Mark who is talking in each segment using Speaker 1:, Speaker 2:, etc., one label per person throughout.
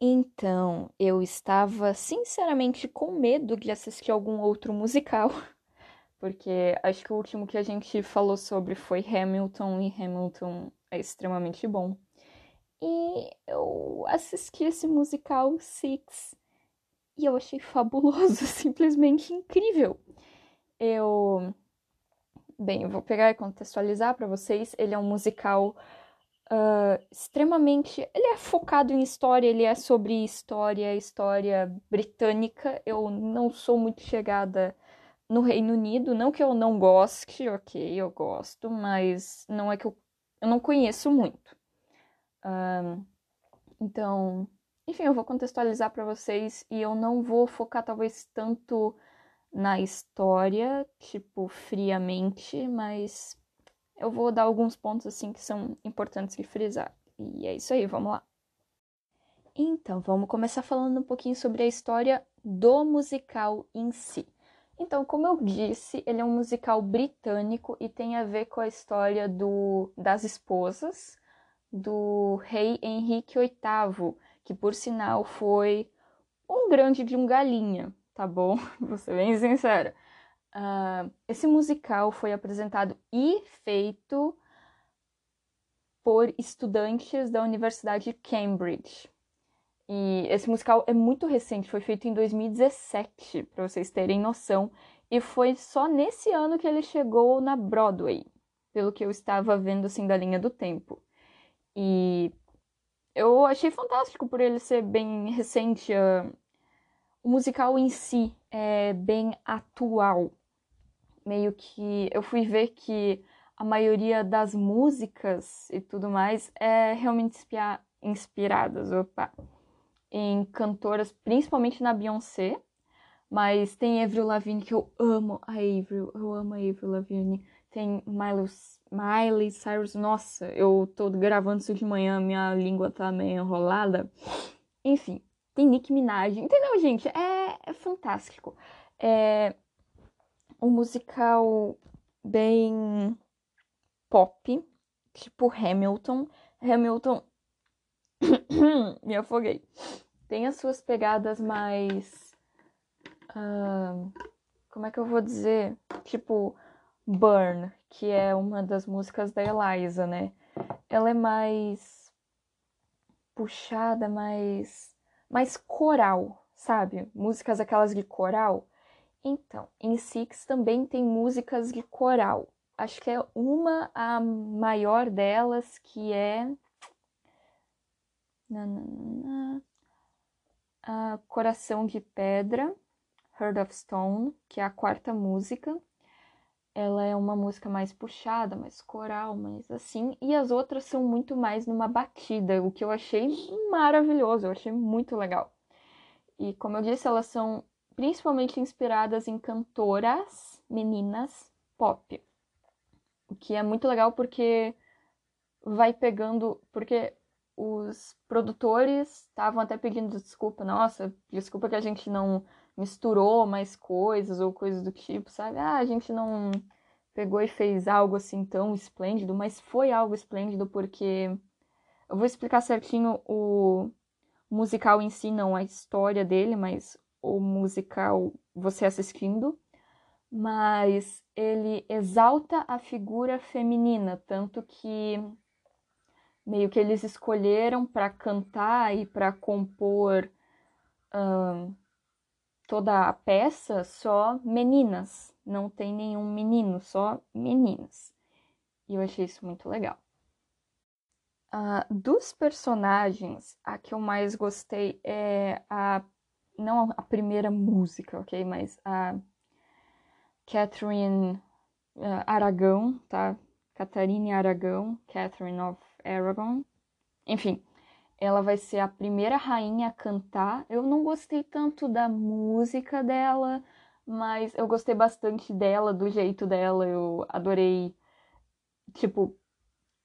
Speaker 1: Então, eu estava sinceramente com medo de assistir algum outro musical, porque acho que o último que a gente falou sobre foi Hamilton e Hamilton é extremamente bom. E eu assisti esse musical Six e eu achei fabuloso, simplesmente incrível. Eu. Bem, eu vou pegar e contextualizar para vocês. Ele é um musical uh, extremamente. Ele é focado em história, ele é sobre história, história britânica. Eu não sou muito chegada no Reino Unido. Não que eu não goste, ok, eu gosto, mas não é que eu, eu não conheço muito. Uh, então, enfim, eu vou contextualizar para vocês e eu não vou focar talvez tanto na história, tipo, friamente, mas eu vou dar alguns pontos assim que são importantes de frisar. E é isso aí, vamos lá. Então, vamos começar falando um pouquinho sobre a história do musical em si. Então, como eu disse, ele é um musical britânico e tem a ver com a história do, das esposas do rei Henrique VIII, que por sinal foi um grande de um galinha, tá bom? Vou ser bem sincera. Uh, esse musical foi apresentado e feito por estudantes da Universidade de Cambridge. E esse musical é muito recente, foi feito em 2017, para vocês terem noção, e foi só nesse ano que ele chegou na Broadway, pelo que eu estava vendo assim da linha do tempo. E eu achei fantástico por ele ser bem recente. Uh, o musical em si é bem atual meio que eu fui ver que a maioria das músicas e tudo mais é realmente inspiradas opa, em cantoras, principalmente na Beyoncé. Mas tem Avril Lavigne, que eu amo a Avril, eu amo a Avril Lavigne. Tem Miley, Miley Cyrus, nossa, eu tô gravando isso de manhã, minha língua tá meio enrolada. Enfim, tem Nicki Minaj, entendeu, gente? É, é fantástico. É, um musical bem pop, tipo Hamilton. Hamilton. Me afoguei. Tem as suas pegadas mais. Uh, como é que eu vou dizer? Tipo, Burn, que é uma das músicas da Eliza, né? Ela é mais puxada, mais mais coral, sabe? Músicas aquelas de coral. Então, em Six também tem músicas de coral. Acho que é uma a maior delas que é a Coração de Pedra, Heart of Stone, que é a quarta música. Ela é uma música mais puxada, mais coral, mais assim, e as outras são muito mais numa batida, o que eu achei maravilhoso, eu achei muito legal. E como eu disse, elas são principalmente inspiradas em cantoras meninas pop. O que é muito legal porque vai pegando. Porque os produtores estavam até pedindo desculpa, nossa, desculpa que a gente não misturou mais coisas ou coisas do tipo, sabe? Ah, a gente não pegou e fez algo assim tão esplêndido, mas foi algo esplêndido porque eu vou explicar certinho o musical em si, não a história dele, mas o musical você assistindo, mas ele exalta a figura feminina, tanto que meio que eles escolheram para cantar e para compor um, toda a peça só meninas, não tem nenhum menino, só meninas. E eu achei isso muito legal. Uh, dos personagens, a que eu mais gostei é a não a primeira música, ok? Mas a Catherine uh, Aragão, tá? Catarine Aragão, Catherine of Aragon. Enfim, ela vai ser a primeira rainha a cantar. Eu não gostei tanto da música dela, mas eu gostei bastante dela, do jeito dela. Eu adorei, tipo,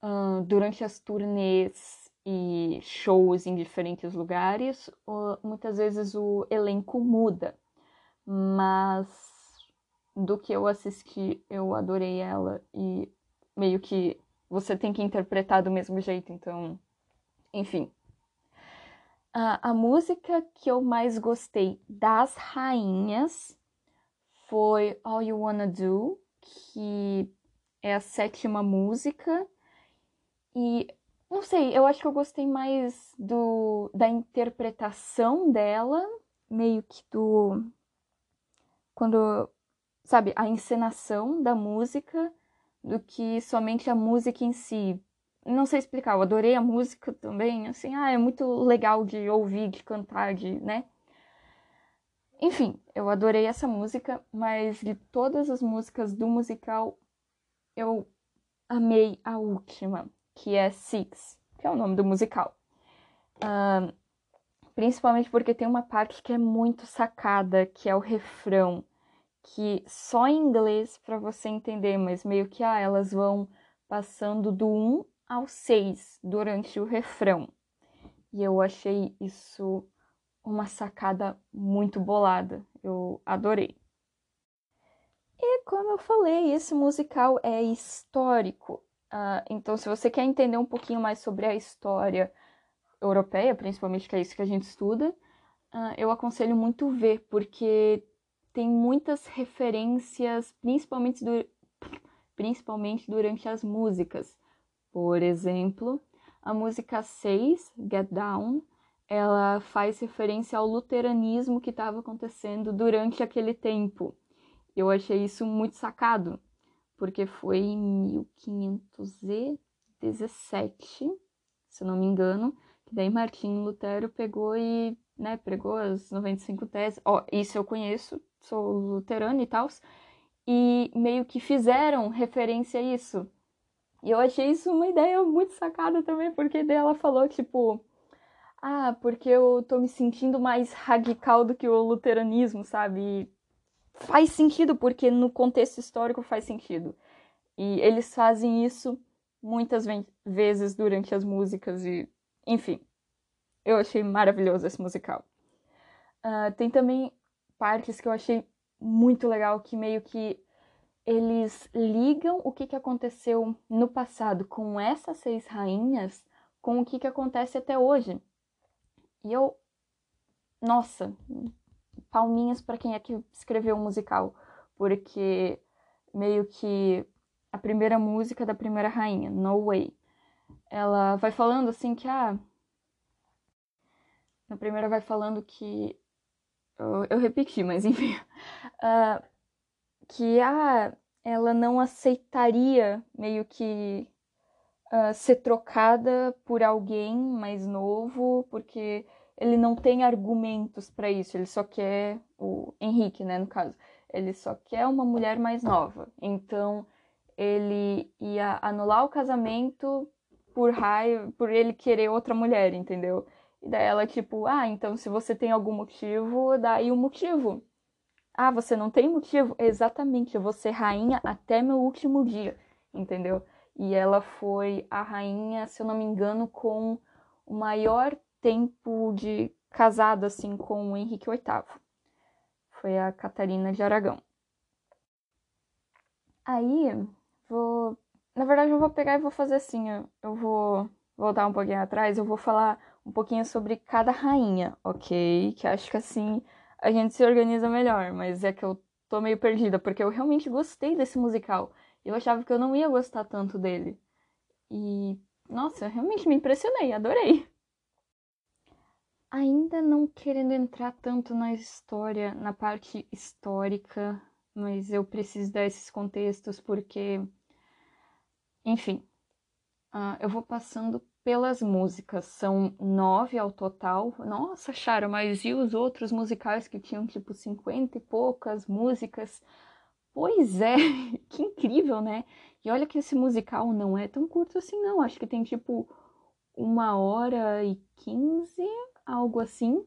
Speaker 1: uh, durante as turnês e shows em diferentes lugares, muitas vezes o elenco muda. Mas do que eu assisti, eu adorei ela e meio que você tem que interpretar do mesmo jeito, então, enfim. a música que eu mais gostei das rainhas foi All You Wanna Do, que é a sétima música. E não sei, eu acho que eu gostei mais do da interpretação dela, meio que do quando sabe, a encenação da música do que somente a música em si. Não sei explicar, eu adorei a música também, assim, ah, é muito legal de ouvir, de cantar, de, né? Enfim, eu adorei essa música, mas de todas as músicas do musical, eu amei a última, que é Six, que é o nome do musical. Principalmente porque tem uma parte que é muito sacada, que é o refrão, que só em inglês para você entender, mas meio que ah, elas vão passando do 1 ao 6 durante o refrão. E eu achei isso uma sacada muito bolada. Eu adorei. E como eu falei, esse musical é histórico. Uh, então, se você quer entender um pouquinho mais sobre a história europeia, principalmente que é isso que a gente estuda, uh, eu aconselho muito ver, porque tem muitas referências, principalmente, du principalmente durante as músicas. Por exemplo, a música 6, Get Down, ela faz referência ao luteranismo que estava acontecendo durante aquele tempo. Eu achei isso muito sacado, porque foi em 1517, se não me engano, que daí Martinho Lutero pegou e né, pregou as 95 teses. Ó, isso eu conheço, sou luterano e tal, e meio que fizeram referência a isso. E eu achei isso uma ideia muito sacada também, porque daí ela falou, tipo, ah, porque eu tô me sentindo mais radical do que o luteranismo, sabe? Faz sentido, porque no contexto histórico faz sentido. E eles fazem isso muitas vezes durante as músicas e, enfim, eu achei maravilhoso esse musical. Uh, tem também partes que eu achei muito legal, que meio que eles ligam o que, que aconteceu no passado com essas seis rainhas com o que, que acontece até hoje. E eu. Nossa, palminhas para quem é que escreveu o musical, porque meio que a primeira música da primeira rainha, No Way, ela vai falando assim que ah, na primeira vai falando que eu, eu repeti, mas enfim. Uh, que ah, ela não aceitaria meio que uh, ser trocada por alguém mais novo, porque ele não tem argumentos para isso, ele só quer o Henrique, né, no caso, ele só quer uma mulher mais nova. Então, ele ia anular o casamento por raiva, por ele querer outra mulher, entendeu? E daí ela, tipo, ah, então se você tem algum motivo, daí o motivo. Ah, você não tem motivo? Exatamente, eu vou ser rainha até meu último dia, entendeu? E ela foi a rainha, se eu não me engano, com o maior tempo de casada, assim, com o Henrique VIII. Foi a Catarina de Aragão. Aí, vou. Na verdade, eu vou pegar e vou fazer assim, eu vou voltar um pouquinho atrás, eu vou falar um pouquinho sobre cada rainha, ok? Que acho que assim a gente se organiza melhor, mas é que eu tô meio perdida, porque eu realmente gostei desse musical. Eu achava que eu não ia gostar tanto dele. E, nossa, eu realmente me impressionei, adorei. Ainda não querendo entrar tanto na história, na parte histórica, mas eu preciso dar esses contextos porque, enfim, uh, eu vou passando pelas músicas. São nove ao total. Nossa, Chara, mas e os outros musicais que tinham tipo cinquenta e poucas músicas? Pois é, que incrível, né? E olha que esse musical não é tão curto assim, não. Acho que tem tipo uma hora e quinze, algo assim.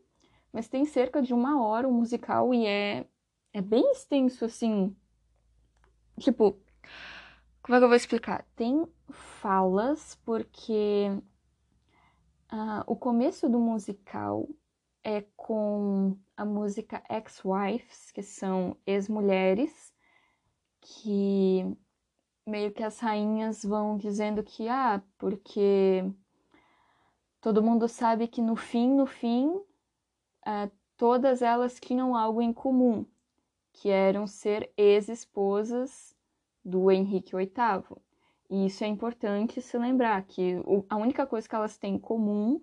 Speaker 1: Mas tem cerca de uma hora o musical e é, é bem extenso, assim. Tipo, como é que eu vou explicar? Tem falas, porque uh, o começo do musical é com a música Ex-Wives, que são ex-mulheres, que meio que as rainhas vão dizendo que, ah, porque todo mundo sabe que no fim, no fim, uh, todas elas tinham algo em comum, que eram ser ex-esposas do Henrique VIII. E isso é importante se lembrar, que a única coisa que elas têm em comum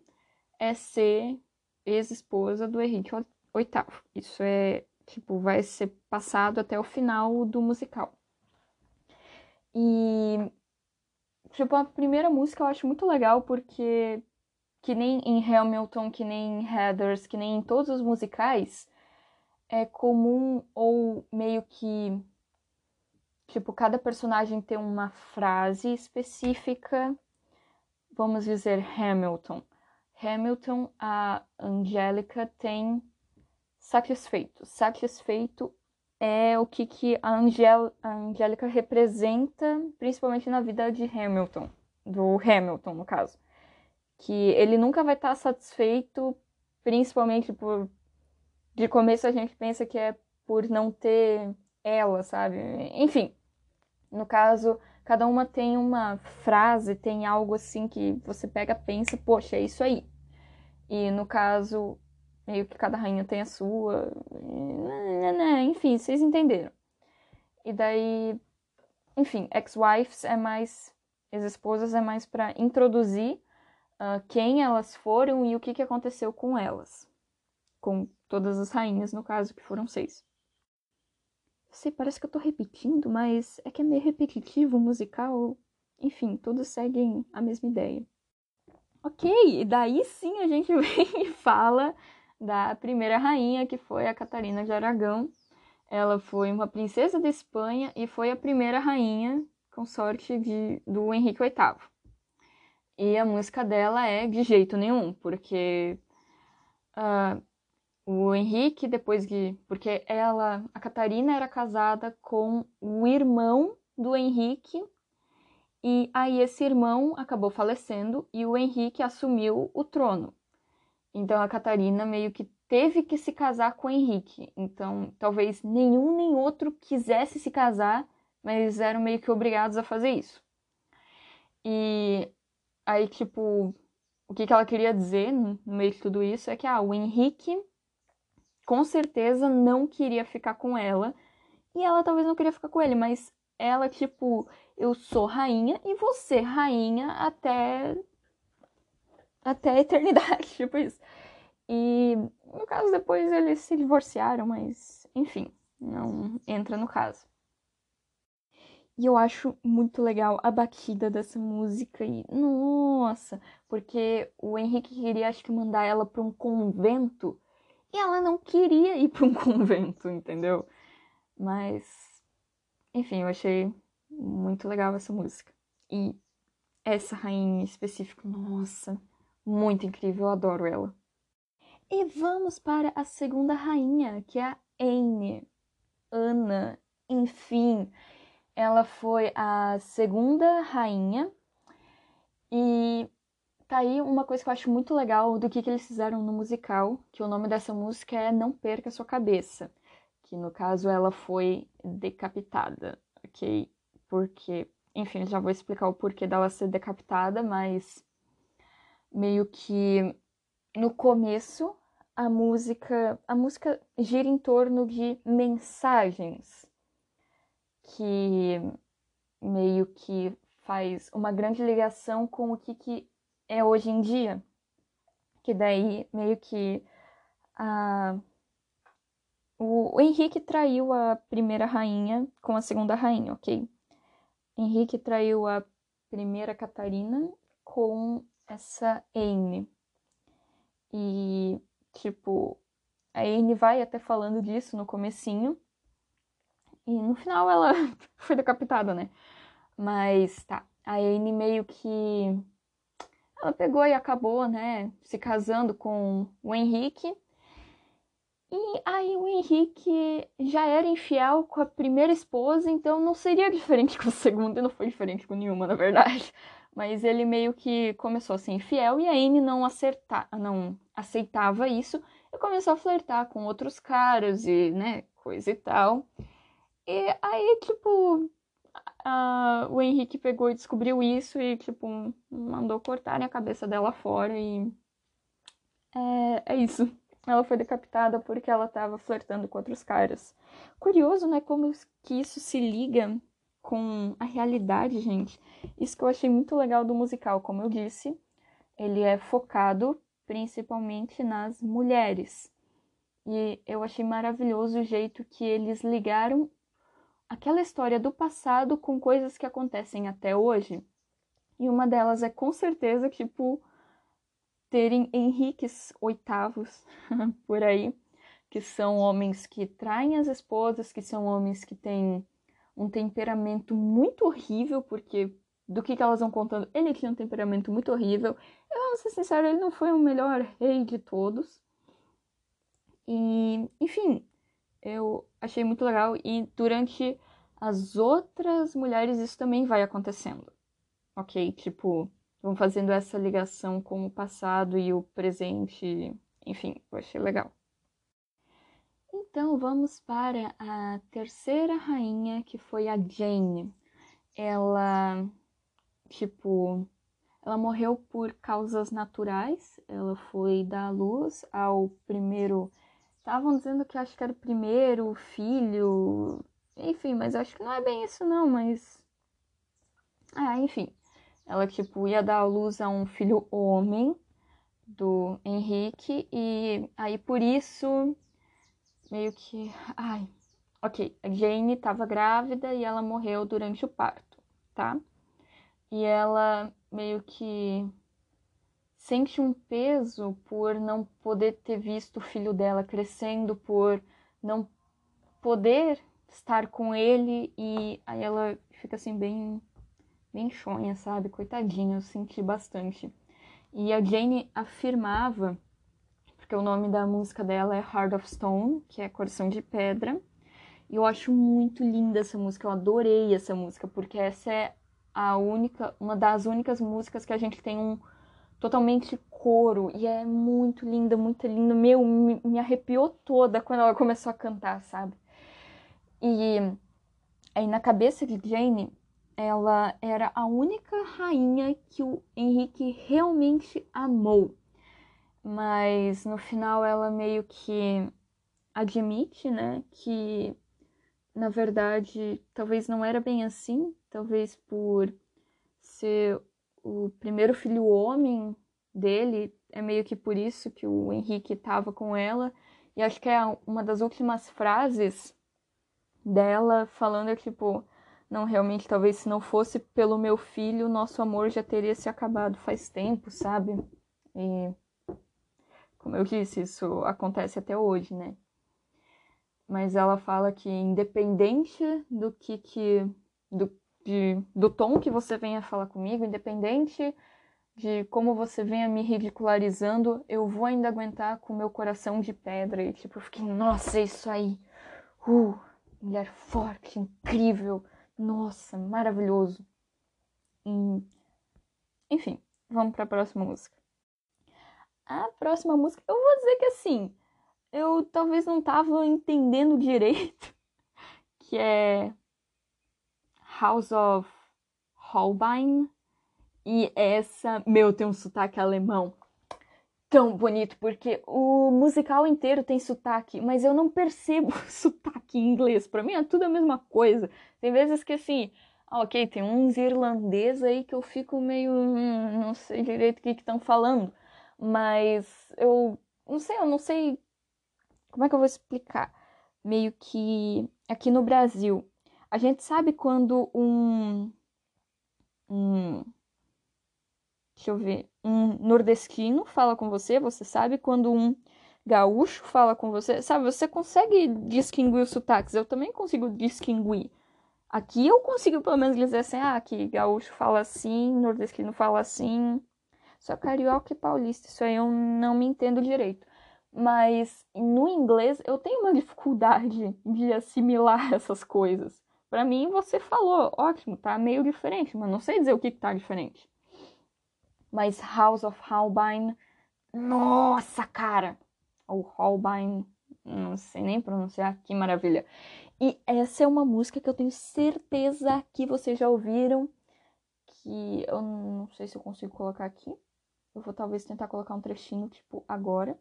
Speaker 1: é ser ex-esposa do Henrique VIII. Isso é, tipo, vai ser passado até o final do musical. E, tipo, a primeira música eu acho muito legal porque, que nem em Hamilton, que nem em Heathers, que nem em todos os musicais, é comum ou meio que, tipo, cada personagem tem uma frase específica. Vamos dizer Hamilton Hamilton, a Angélica tem satisfeito. Satisfeito é o que, que a, Angel, a Angélica representa, principalmente na vida de Hamilton, do Hamilton, no caso. Que ele nunca vai estar satisfeito, principalmente por. De começo a gente pensa que é por não ter ela, sabe? Enfim, no caso, cada uma tem uma frase, tem algo assim que você pega, pensa, poxa, é isso aí. E no caso, meio que cada rainha tem a sua. Né, né, enfim, vocês entenderam. E daí, enfim, ex-wives é mais. Ex-esposas é mais para introduzir uh, quem elas foram e o que, que aconteceu com elas. Com todas as rainhas, no caso, que foram seis sei, parece que eu tô repetindo, mas é que é meio repetitivo musical. Enfim, todos seguem a mesma ideia. Ok, e daí sim a gente vem e fala da primeira rainha, que foi a Catarina de Aragão. Ela foi uma princesa da Espanha e foi a primeira rainha consorte de, do Henrique VIII. E a música dela é de jeito nenhum, porque uh, o Henrique, depois de. Porque ela, a Catarina, era casada com o irmão do Henrique. E aí esse irmão acabou falecendo e o Henrique assumiu o trono. Então a Catarina meio que teve que se casar com o Henrique. Então talvez nenhum nem outro quisesse se casar, mas eram meio que obrigados a fazer isso. E aí, tipo, o que, que ela queria dizer no meio de tudo isso é que ah, o Henrique com certeza não queria ficar com ela. E ela talvez não queria ficar com ele, mas ela, tipo, eu sou rainha e você rainha até. até a eternidade, tipo isso. E no caso, depois eles se divorciaram, mas enfim, não entra no caso. E eu acho muito legal a batida dessa música e nossa, porque o Henrique queria acho que mandar ela para um convento e ela não queria ir para um convento, entendeu? Mas, enfim, eu achei muito legal essa música. E essa rainha em específico, nossa, muito incrível, eu adoro ela. E vamos para a segunda rainha, que é a Anne. Ana, enfim, ela foi a segunda rainha e Tá aí uma coisa que eu acho muito legal do que, que eles fizeram no musical, que o nome dessa música é Não Perca Sua Cabeça, que no caso ela foi decapitada, ok? Porque, enfim, já vou explicar o porquê dela ser decapitada, mas meio que no começo a música, a música gira em torno de mensagens que meio que faz uma grande ligação com o que, que é hoje em dia. Que daí meio que a, o, Henrique traiu a primeira rainha com a segunda rainha, ok? Henrique traiu a primeira Catarina com essa Anne. E, tipo, a Anne vai até falando disso no comecinho. E no final ela foi decapitada, né? Mas tá, a Anne meio que ela pegou e acabou, né, se casando com o Henrique. E aí o Henrique já era infiel com a primeira esposa, então não seria diferente com a segunda, e não foi diferente com nenhuma, na verdade. Mas ele meio que começou a ser infiel e a Anne não, acerta, não aceitava isso e começou a flertar com outros caras e, né, coisa e tal. E aí, tipo, uh, o Henrique pegou e descobriu isso e, tipo, mandou cortarem a cabeça dela fora e. É, é isso. Ela foi decapitada porque ela estava flertando com outros caras. Curioso, né? Como que isso se liga com a realidade, gente. Isso que eu achei muito legal do musical, como eu disse, ele é focado principalmente nas mulheres. E eu achei maravilhoso o jeito que eles ligaram aquela história do passado com coisas que acontecem até hoje. E uma delas é com certeza, tipo, terem Henriques oitavos por aí, que são homens que traem as esposas, que são homens que têm um temperamento muito horrível, porque do que, que elas vão contando, ele tinha um temperamento muito horrível. Eu vou ser sincero, ele não foi o melhor rei de todos. E, enfim, eu achei muito legal. E durante as outras mulheres, isso também vai acontecendo. Ok? Tipo, vão fazendo essa ligação com o passado e o presente. Enfim, eu achei legal. Então vamos para a terceira rainha, que foi a Jane. Ela, tipo, ela morreu por causas naturais. Ela foi dar luz ao primeiro. Estavam dizendo que acho que era o primeiro filho. Enfim, mas acho que não é bem isso, não. Mas. Ah, enfim. Ela, tipo, ia dar luz a um filho homem do Henrique. E aí por isso meio que. Ai. Ok, a Jane estava grávida e ela morreu durante o parto, tá? E ela meio que sente um peso por não poder ter visto o filho dela crescendo, por não poder estar com ele e aí ela fica assim bem bem chonha, sabe? Coitadinha, eu senti bastante. E a Jane afirmava porque o nome da música dela é Heart of Stone, que é Coração de Pedra. E eu acho muito linda essa música, eu adorei essa música, porque essa é a única, uma das únicas músicas que a gente tem um totalmente coro e é muito linda, muito linda. Meu, me, me arrepiou toda quando ela começou a cantar, sabe? E aí na cabeça de Jane, ela era a única rainha que o Henrique realmente amou mas no final ela meio que admite, né, que na verdade talvez não era bem assim, talvez por ser o primeiro filho homem dele, é meio que por isso que o Henrique estava com ela. E acho que é uma das últimas frases dela falando tipo, não, realmente, talvez se não fosse pelo meu filho, nosso amor já teria se acabado faz tempo, sabe? E como eu disse, isso acontece até hoje, né? Mas ela fala que independente do que, que do, de, do tom que você venha falar comigo, independente de como você venha me ridicularizando, eu vou ainda aguentar com meu coração de pedra. E tipo, eu fiquei, nossa, é isso aí. Uh, mulher forte, incrível. Nossa, maravilhoso. Enfim, vamos para a próxima música. A próxima música, eu vou dizer que assim, eu talvez não tava entendendo direito, que é House of Holbein. E essa, meu, tem um sotaque alemão tão bonito, porque o musical inteiro tem sotaque, mas eu não percebo sotaque em inglês. Para mim é tudo a mesma coisa. Tem vezes que assim, ah, ok, tem uns irlandeses aí que eu fico meio. Hum, não sei direito o que estão falando. Mas eu não sei, eu não sei como é que eu vou explicar. Meio que aqui no Brasil, a gente sabe quando um um deixa eu ver, um nordestino fala com você, você sabe quando um gaúcho fala com você, sabe, você consegue distinguir os sotaques, eu também consigo distinguir. Aqui eu consigo pelo menos dizer assim, ah, que gaúcho fala assim, nordestino fala assim, só carioca e paulista, isso aí eu não me entendo direito. Mas no inglês eu tenho uma dificuldade de assimilar essas coisas. Para mim, você falou, ótimo, tá meio diferente, mas não sei dizer o que, que tá diferente. Mas House of Holbein, nossa, cara! Ou Holbein, não sei nem pronunciar, que maravilha. E essa é uma música que eu tenho certeza que vocês já ouviram, que eu não sei se eu consigo colocar aqui. Eu vou talvez tentar colocar um trechinho, tipo, agora.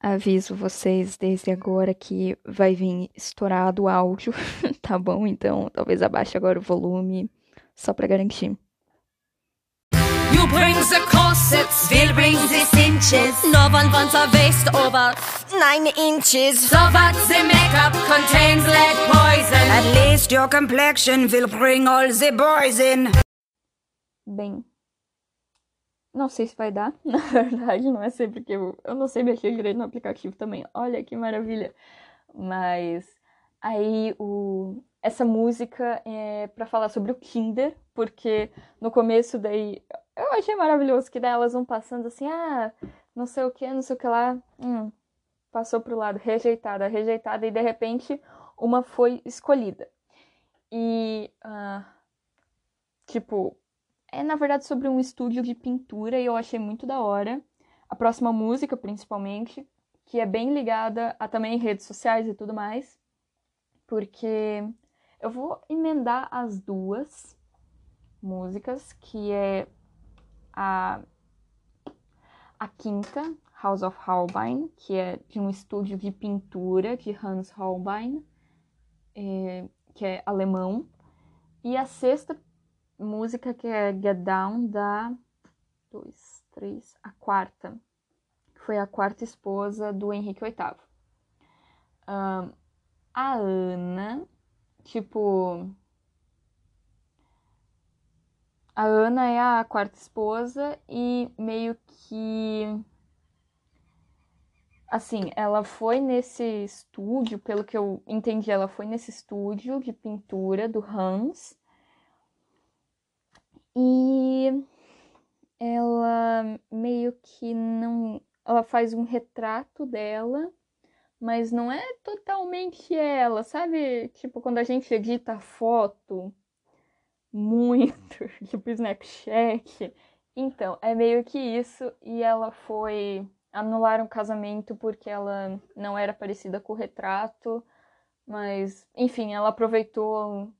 Speaker 1: Aviso vocês desde agora que vai vir estourado o áudio, tá bom? Então, talvez abaixe agora o volume, só pra garantir. You brings the corsets, Phil brings the cinches. No one wants a waist over nine inches. So that the makeup contains lead poison. At least your complexion will bring all the boys in. Bem, não sei se vai dar, na verdade, não é sempre que eu. Eu não sei mexer direito no aplicativo também. Olha que maravilha. Mas aí o, essa música é para falar sobre o Kinder, porque no começo daí eu achei maravilhoso que daí elas vão passando assim, ah, não sei o que, não sei o que lá, hum, passou pro lado, rejeitada, rejeitada, e de repente uma foi escolhida. E, uh, tipo, é na verdade sobre um estúdio de pintura e eu achei muito da hora. A próxima música, principalmente, que é bem ligada a também redes sociais e tudo mais, porque eu vou emendar as duas músicas, que é a, a quinta, House of Holbein, que é de um estúdio de pintura de Hans Holbein, é, que é alemão. E a sexta música, que é Get Down, da. Dois, três. A quarta. Que foi a quarta esposa do Henrique VIII. Um, a Ana, tipo a Ana é a quarta esposa e meio que. Assim, ela foi nesse estúdio, pelo que eu entendi, ela foi nesse estúdio de pintura do Hans. E ela meio que não. Ela faz um retrato dela, mas não é totalmente ela, sabe? Tipo, quando a gente edita foto muito, tipo Snapchat. Então, é meio que isso. E ela foi. Anularam o casamento porque ela não era parecida com o retrato. Mas, enfim, ela aproveitou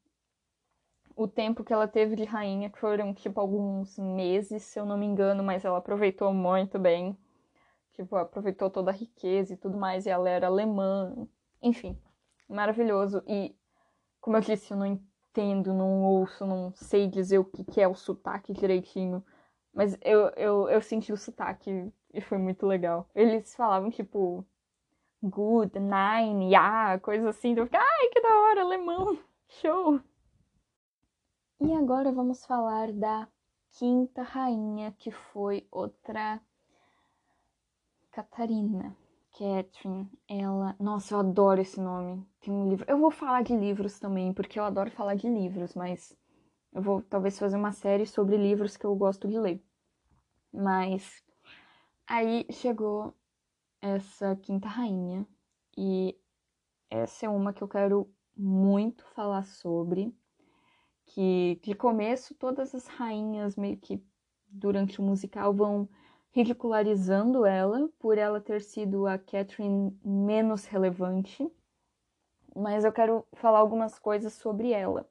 Speaker 1: o tempo que ela teve de rainha, que foram, tipo, alguns meses, se eu não me engano, mas ela aproveitou muito bem. Tipo, aproveitou toda a riqueza e tudo mais, e ela era alemã. Enfim, maravilhoso. E, como eu disse, eu não entendo, não ouço, não sei dizer o que, que é o sotaque direitinho. Mas eu, eu, eu senti o sotaque e foi muito legal. Eles falavam, tipo, good, nine, yeah, coisa assim. Eu fiquei, ai, que da hora, alemão, show! E agora vamos falar da quinta rainha, que foi outra Catarina. Catherine, ela. Nossa, eu adoro esse nome. Tem um livro. Eu vou falar de livros também, porque eu adoro falar de livros, mas eu vou talvez fazer uma série sobre livros que eu gosto de ler. Mas aí chegou essa quinta rainha, e essa é uma que eu quero muito falar sobre. Que de começo todas as rainhas meio que durante o musical vão ridicularizando ela por ela ter sido a Catherine menos relevante, mas eu quero falar algumas coisas sobre ela.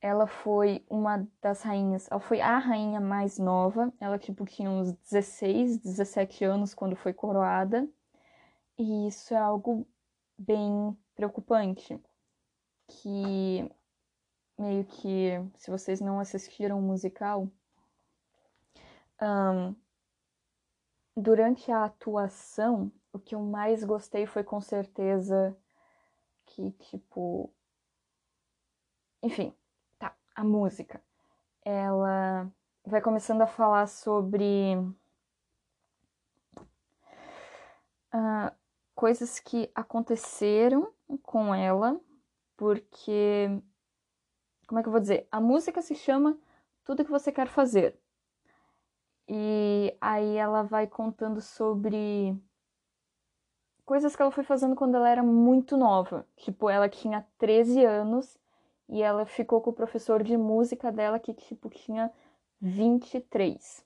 Speaker 1: Ela foi uma das rainhas, ela foi a rainha mais nova, ela tipo tinha uns 16, 17 anos quando foi coroada, e isso é algo bem preocupante, que meio que se vocês não assistiram o musical, um, durante a atuação, o que eu mais gostei foi com certeza que, tipo. Enfim, tá, a música. Ela vai começando a falar sobre. Uh, coisas que aconteceram com ela, porque. Como é que eu vou dizer? A música se chama Tudo que Você Quer Fazer. E aí ela vai contando sobre coisas que ela foi fazendo quando ela era muito nova. Tipo, ela tinha 13 anos e ela ficou com o professor de música dela que tipo tinha 23.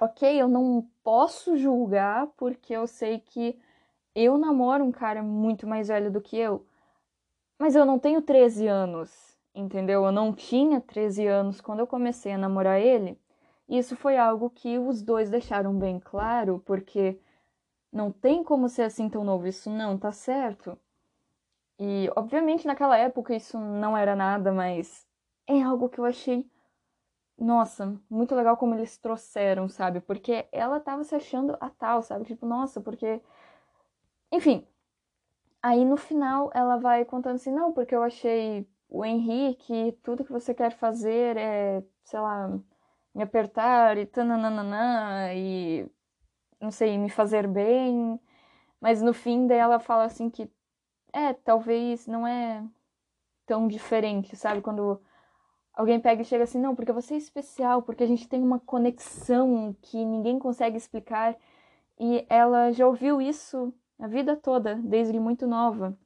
Speaker 1: OK, eu não posso julgar porque eu sei que eu namoro um cara muito mais velho do que eu, mas eu não tenho 13 anos, entendeu? Eu não tinha 13 anos quando eu comecei a namorar ele. Isso foi algo que os dois deixaram bem claro, porque não tem como ser assim tão novo, isso não tá certo. E, obviamente, naquela época isso não era nada, mas é algo que eu achei, nossa, muito legal como eles trouxeram, sabe? Porque ela tava se achando a tal, sabe? Tipo, nossa, porque. Enfim. Aí no final ela vai contando assim: não, porque eu achei o Henrique, tudo que você quer fazer é, sei lá, me apertar e tananana e não sei, me fazer bem. Mas no fim dela fala assim que é, talvez não é tão diferente, sabe? Quando alguém pega e chega assim, não, porque você é especial, porque a gente tem uma conexão que ninguém consegue explicar. E ela já ouviu isso a vida toda, desde muito nova.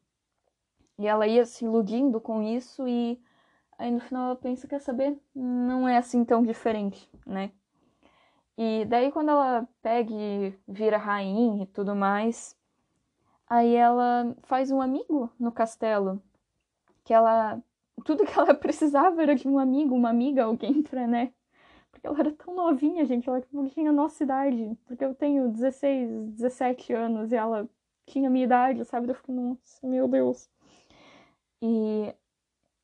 Speaker 1: E ela ia se iludindo com isso e Aí no final ela pensa, quer saber? Não é assim tão diferente, né? E daí quando ela pega e vira rainha e tudo mais, aí ela faz um amigo no castelo. Que ela. Tudo que ela precisava era de um amigo, uma amiga, alguém pra, né? Porque ela era tão novinha, gente. Ela tinha a nossa idade. Porque eu tenho 16, 17 anos e ela tinha a minha idade, sabe? Eu fico, nossa, meu Deus. E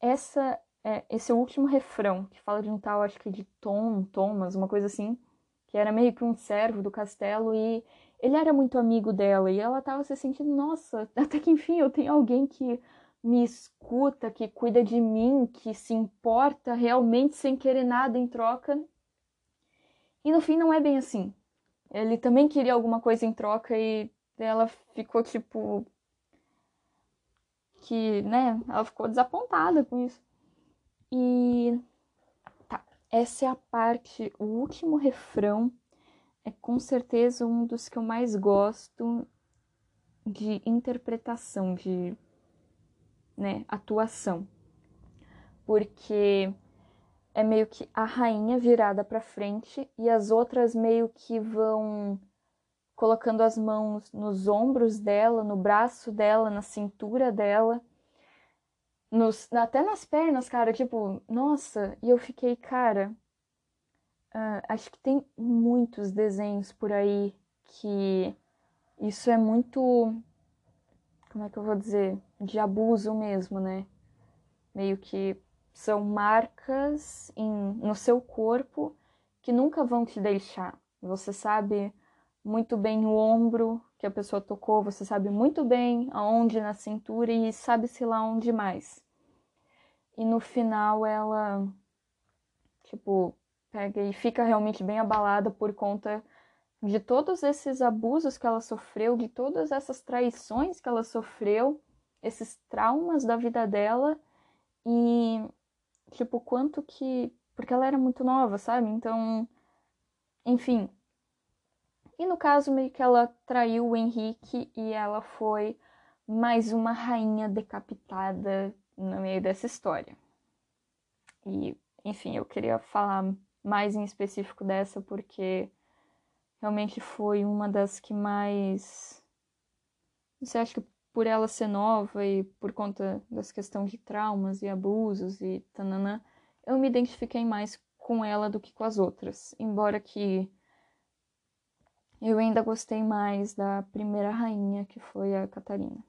Speaker 1: essa é, esse último refrão, que fala de um tal, acho que de Tom, Thomas, uma coisa assim, que era meio que um servo do castelo e ele era muito amigo dela e ela tava se sentindo, nossa, até que enfim eu tenho alguém que me escuta, que cuida de mim, que se importa realmente sem querer nada em troca. E no fim não é bem assim. Ele também queria alguma coisa em troca e ela ficou tipo que, né, ela ficou desapontada com isso. E tá, essa é a parte, o último refrão é com certeza um dos que eu mais gosto de interpretação, de né, atuação. Porque é meio que a rainha virada para frente e as outras meio que vão colocando as mãos nos ombros dela, no braço dela, na cintura dela nos, até nas pernas, cara, tipo, nossa, e eu fiquei, cara, uh, acho que tem muitos desenhos por aí que isso é muito, como é que eu vou dizer, de abuso mesmo, né? Meio que são marcas em, no seu corpo que nunca vão te deixar. Você sabe muito bem o ombro que a pessoa tocou, você sabe muito bem aonde na cintura e sabe-se lá onde mais. E no final ela, tipo, pega e fica realmente bem abalada por conta de todos esses abusos que ela sofreu, de todas essas traições que ela sofreu, esses traumas da vida dela e, tipo, quanto que. Porque ela era muito nova, sabe? Então, enfim, e no caso, meio que ela traiu o Henrique e ela foi mais uma rainha decapitada no meio dessa história. E, enfim, eu queria falar mais em específico dessa porque realmente foi uma das que mais. Você acha que por ela ser nova e por conta das questões de traumas e abusos e tananã, eu me identifiquei mais com ela do que com as outras. Embora que eu ainda gostei mais da primeira rainha, que foi a Catarina.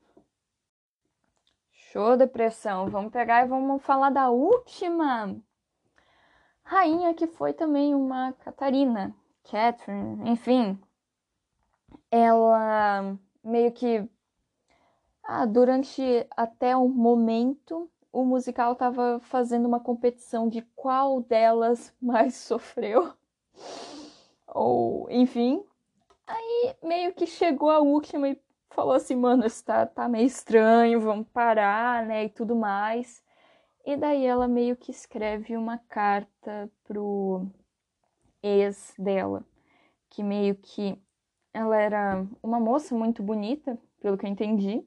Speaker 1: Show, depressão. Vamos pegar e vamos falar da última rainha, que foi também uma Catarina, Catherine, enfim. Ela meio que. Ah, durante até o momento, o musical estava fazendo uma competição de qual delas mais sofreu. Ou, enfim, Aí meio que chegou a última e falou assim, mano, isso tá, tá meio estranho, vamos parar, né? E tudo mais. E daí ela meio que escreve uma carta pro ex dela, que meio que ela era uma moça muito bonita, pelo que eu entendi.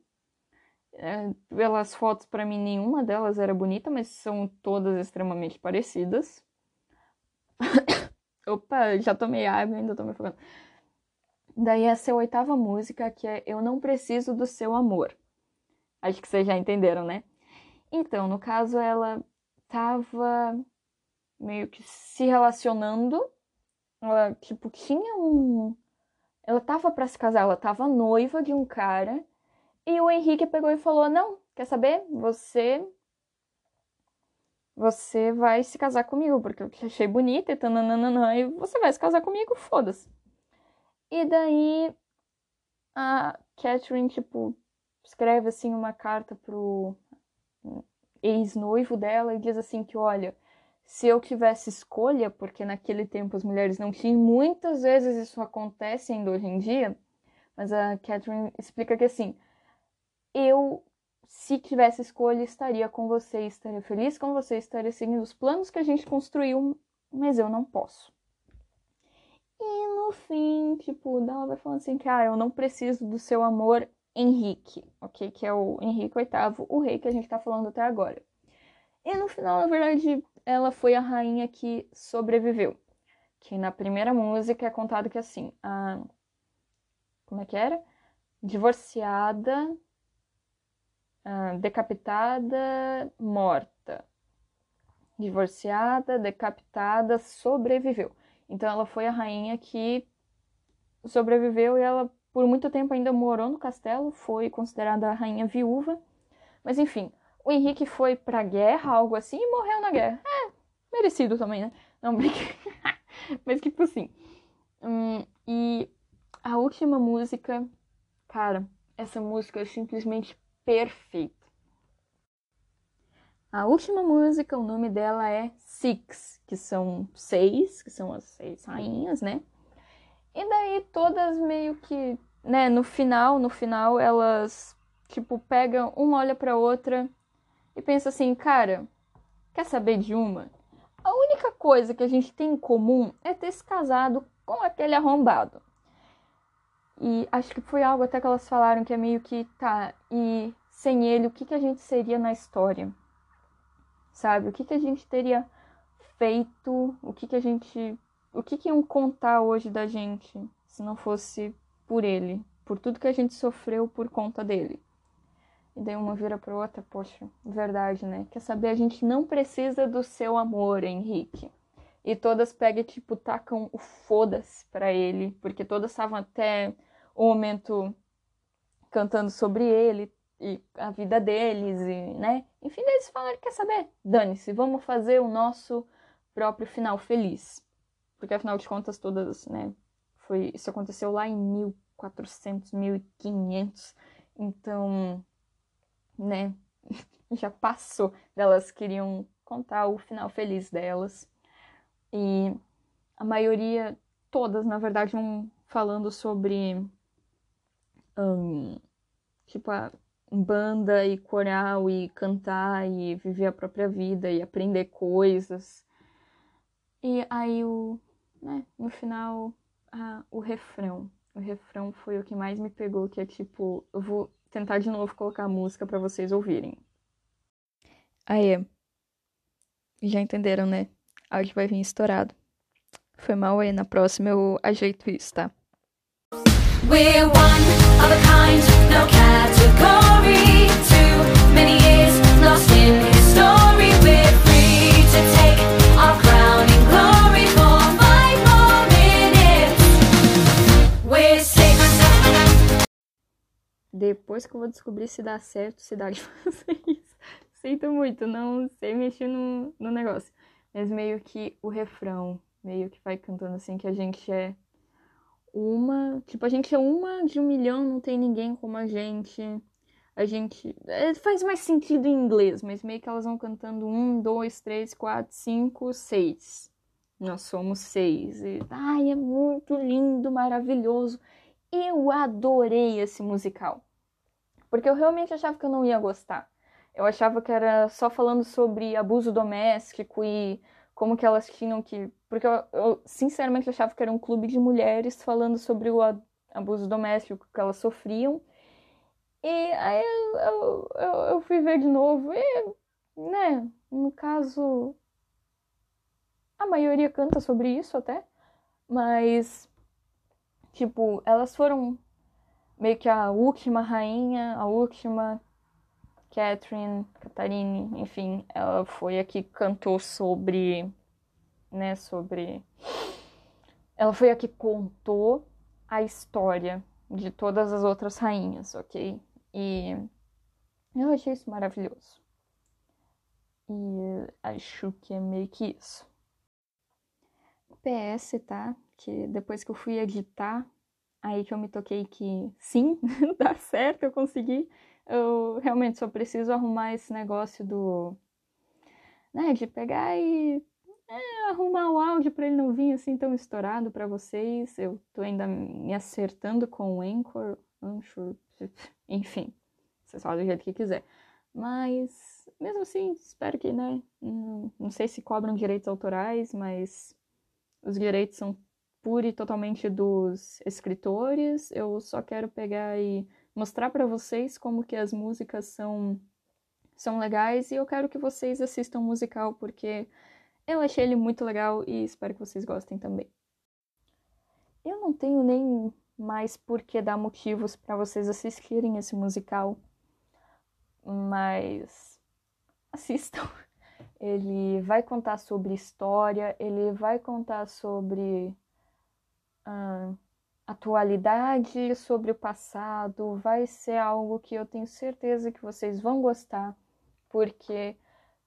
Speaker 1: É, pelas fotos, para mim, nenhuma delas era bonita, mas são todas extremamente parecidas. Opa, já tomei água, ainda tô me afogando. Daí essa é a oitava música, que é Eu Não Preciso do Seu Amor. Acho que vocês já entenderam, né? Então, no caso, ela tava meio que se relacionando. Ela, tipo, tinha um. Ela tava para se casar, ela tava noiva de um cara. E o Henrique pegou e falou: Não, quer saber? Você. Você vai se casar comigo, porque eu te achei bonita e tananana, e você vai se casar comigo, foda-se. E daí a Catherine, tipo, escreve assim uma carta pro ex-noivo dela e diz assim que, olha, se eu tivesse escolha, porque naquele tempo as mulheres não tinham, muitas vezes isso acontece ainda hoje em dia, mas a Catherine explica que assim, eu, se tivesse escolha, estaria com você, estaria feliz com você, estaria seguindo os planos que a gente construiu, mas eu não posso. E no fim, tipo, ela vai falando assim que, ah, eu não preciso do seu amor, Henrique, ok? Que é o Henrique VIII, o rei que a gente tá falando até agora. E no final, na verdade, ela foi a rainha que sobreviveu. Que na primeira música é contado que assim, a... como é que era? Divorciada, decapitada, morta. Divorciada, decapitada, sobreviveu. Então ela foi a rainha que sobreviveu e ela por muito tempo ainda morou no castelo, foi considerada a rainha viúva. Mas enfim, o Henrique foi pra guerra, algo assim, e morreu na guerra. É, merecido também, né? Não, brinque. Mas tipo assim. Hum, e a última música, cara, essa música é simplesmente perfeita. A última música, o nome dela é Six, que são seis, que são as seis rainhas, né? E daí todas meio que, né, no final, no final elas tipo pegam uma olha para outra e pensa assim, cara, quer saber de uma? A única coisa que a gente tem em comum é ter se casado com aquele arrombado. E acho que foi algo até que elas falaram que é meio que tá, e sem ele, o que, que a gente seria na história? Sabe? O que, que a gente teria feito, o que, que a gente. O que, que iam contar hoje da gente se não fosse por ele, por tudo que a gente sofreu por conta dele. E daí uma vira para outra, poxa, verdade, né? Quer saber? A gente não precisa do seu amor, Henrique. E todas pegam e, tipo, tacam o foda-se pra ele, porque todas estavam até o momento cantando sobre ele e a vida deles, e, né? Enfim, eles falaram, quer saber? Dane-se, vamos fazer o nosso próprio final feliz. Porque afinal de contas, todas, né? Foi, isso aconteceu lá em 1400, 1500. Então, né? Já passou. Elas queriam contar o final feliz delas. E a maioria, todas, na verdade, vão falando sobre. Um, tipo, a banda e coral e cantar e viver a própria vida e aprender coisas. E aí o, né, no final, a, o refrão. O refrão foi o que mais me pegou, que é tipo, eu vou tentar de novo colocar a música para vocês ouvirem. Aí, já entenderam, né? Áudio vai vir estourado. Foi mal aí, na próxima eu ajeito isso, tá? We're one of a kind, Depois que eu vou descobrir se dá certo, se dá de fazer isso. Sinto muito, não sei mexer no, no negócio. Mas meio que o refrão, meio que vai cantando assim que a gente é uma. Tipo, a gente é uma de um milhão, não tem ninguém como a gente. A gente. É, faz mais sentido em inglês, mas meio que elas vão cantando um, dois, três, quatro, cinco, seis. Nós somos seis. E, ai, é muito lindo, maravilhoso. Eu adorei esse musical. Porque eu realmente achava que eu não ia gostar. Eu achava que era só falando sobre abuso doméstico e como que elas tinham que. Porque eu, eu, sinceramente achava que era um clube de mulheres falando sobre o abuso doméstico que elas sofriam. E aí eu, eu, eu fui ver de novo. E, né, no caso. A maioria canta sobre isso até. Mas. Tipo, elas foram meio que a última rainha, a última Catherine, Catarine, enfim, ela foi a que cantou sobre, né, sobre... Ela foi a que contou a história de todas as outras rainhas, ok? E eu achei isso maravilhoso. E acho que é meio que isso. PS, tá? Que depois que eu fui editar, aí que eu me toquei que sim, dá certo, eu consegui. Eu realmente só preciso arrumar esse negócio do. né, de pegar e é, arrumar o áudio para ele não vir assim tão estourado para vocês. Eu tô ainda me acertando com o Anchor, Anchor, enfim, vocês falam do jeito que quiser. Mas, mesmo assim, espero que, né? Não, não sei se cobram direitos autorais, mas os direitos são pura e totalmente dos escritores. Eu só quero pegar e mostrar para vocês como que as músicas são são legais e eu quero que vocês assistam o musical porque eu achei ele muito legal e espero que vocês gostem também. Eu não tenho nem mais por que dar motivos para vocês assistirem esse musical, mas assistam. Ele vai contar sobre história, ele vai contar sobre uh, atualidade, sobre o passado. Vai ser algo que eu tenho certeza que vocês vão gostar, porque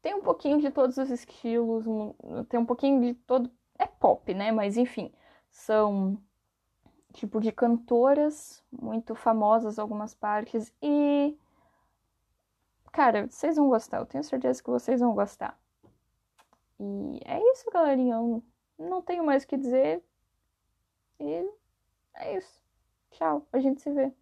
Speaker 1: tem um pouquinho de todos os estilos, tem um pouquinho de todo. É pop, né? Mas enfim, são tipo de cantoras muito famosas algumas partes e cara, vocês vão gostar, eu tenho certeza que vocês vão gostar. E é isso, galerinha, eu não tenho mais o que dizer. E é isso. Tchau, a gente se vê.